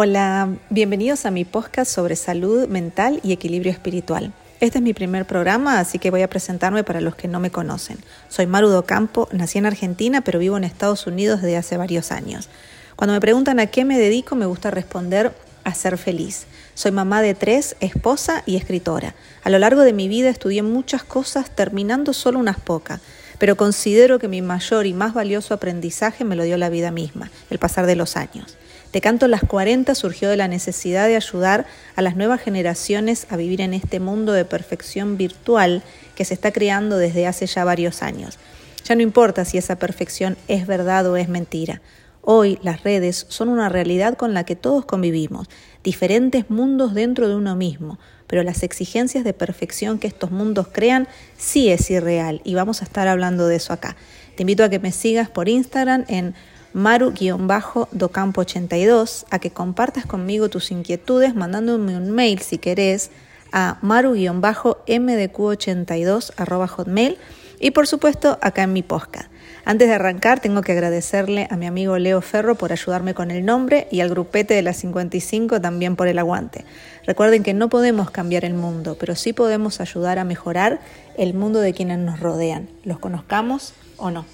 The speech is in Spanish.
Hola, bienvenidos a mi podcast sobre salud mental y equilibrio espiritual. Este es mi primer programa, así que voy a presentarme para los que no me conocen. Soy Maru Docampo, nací en Argentina, pero vivo en Estados Unidos desde hace varios años. Cuando me preguntan a qué me dedico, me gusta responder a ser feliz. Soy mamá de tres, esposa y escritora. A lo largo de mi vida estudié muchas cosas, terminando solo unas pocas, pero considero que mi mayor y más valioso aprendizaje me lo dio la vida misma, el pasar de los años. Te canto las 40 surgió de la necesidad de ayudar a las nuevas generaciones a vivir en este mundo de perfección virtual que se está creando desde hace ya varios años. Ya no importa si esa perfección es verdad o es mentira. Hoy las redes son una realidad con la que todos convivimos, diferentes mundos dentro de uno mismo, pero las exigencias de perfección que estos mundos crean sí es irreal y vamos a estar hablando de eso acá. Te invito a que me sigas por Instagram en maru-docampo82 a que compartas conmigo tus inquietudes mandándome un mail si querés a maru-mdq82 hotmail y por supuesto acá en mi podcast. Antes de arrancar tengo que agradecerle a mi amigo Leo Ferro por ayudarme con el nombre y al grupete de las 55 también por el aguante. Recuerden que no podemos cambiar el mundo, pero sí podemos ayudar a mejorar el mundo de quienes nos rodean, los conozcamos o no.